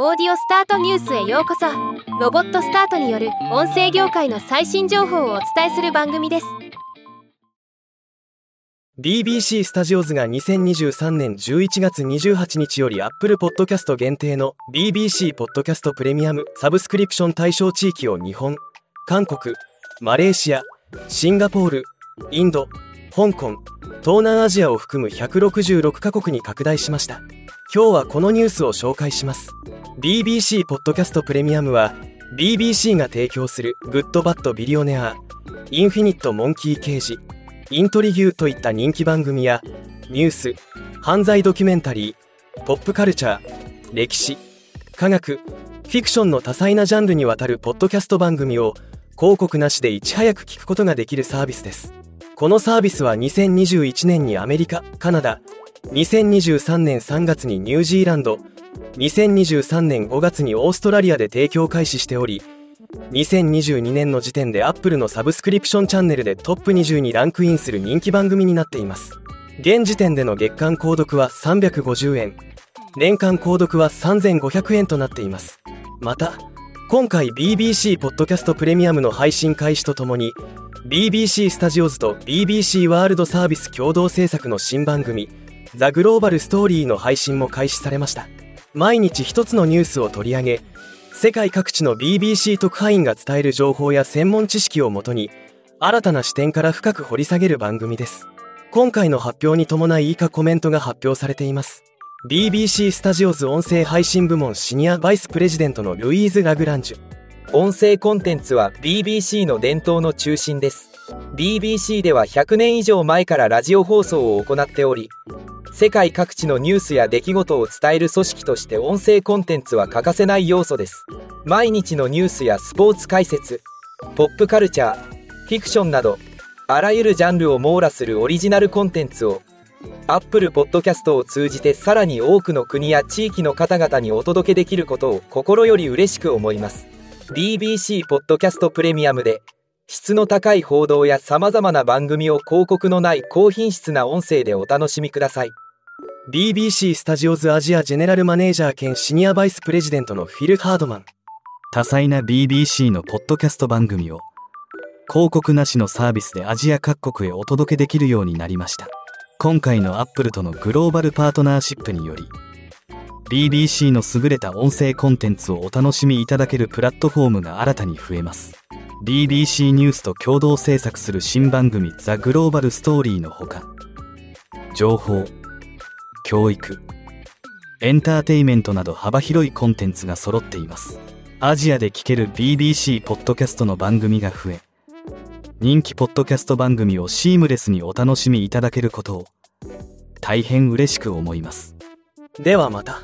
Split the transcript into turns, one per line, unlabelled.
オーディオスタートニュースへようこそ。ロボットスタートによる音声業界の最新情報をお伝えする番組です。
BBC スタジオズが2023年11月28日より Apple Podcast 限定の BBC ポッドキャストプレミアムサブスクリプション対象地域を日本韓国マレーシアシンガポールインド香港東南アジアを含む166カ国に拡大しました。今日はこのニュースを紹介します。BBC Podcasts Premium は BBC が提供する Good Bad Billionaire Infinite Monkey Cage Intrigue といった人気番組やニュース犯罪ドキュメンタリーポップカルチャー歴史科学フィクションの多彩なジャンルにわたるポッドキャスト番組を広告なしでいち早く聞くことができるサービスです。このサービスは2021年にアメリカカナダ2023年3月にニュージーランド2023年5月にオーストラリアで提供開始しており2022年の時点でアップルのサブスクリプションチャンネルでトップ20にランクインする人気番組になっています。現時点での月間購読は350円。年間購読は3500円となっています。また今回 BBC ポッドキャストプレミアムの配信開始とともに BBC スタジオズと BBC ワールドサービス共同制作の新番組ザ・グローバル・ストーリーの配信も開始されました。毎日一つのニュースを取り上げ世界各地の BBC 特派員が伝える情報や専門知識をもとに新たな視点から深く掘り下げる番組です。今回の発表に伴い以下コメントが発表されています。BBC スタジオズ音声配信部門シニアバイスプレジデントのルイーズ・ラグランジュ。
音声コンテンツは BBC の伝統の中心です。BBC では100年以上前からラジオ放送を行っており世界各地のニュースや出来事を伝える組織として音声コンテンツは欠かせない要素です。毎日のニュースやスポーツ解説ポップカルチャーフィクションなどあらゆるジャンルを網羅するオリジナルコンテンツを Apple Podcast を通じてさらに多くの国や地域の方々にお届けできることを心より嬉しく思います。BBC ポッドキャストプレミアムで質の高い報道や様々な番組を広告のない高品質な音声でお楽しみください。
BBC スタジオズアジアジェネラルマネージャー兼シニアバイスプレジデントのフィル・ハードマン。
多彩な BBC のポッドキャスト番組を広告なしのサービスでアジア各国へお届けできるようになりました。今回のアップルとのグローバルパートナーシップにより BBC の優れた音声コンテンツをお楽しみいただけるプラットフォームが新たに増えます。BBC ニュースと共同制作する新番組ザ・グローバル・ストーリーのほか情報教育エンターテイメントなど幅広いコンテンツが揃っています。アジアで聴ける BBC ポッドキャストの番組が増え人気ポッドキャスト番組をシームレスにお楽しみいただけることを大変嬉しく思います。
ではまた。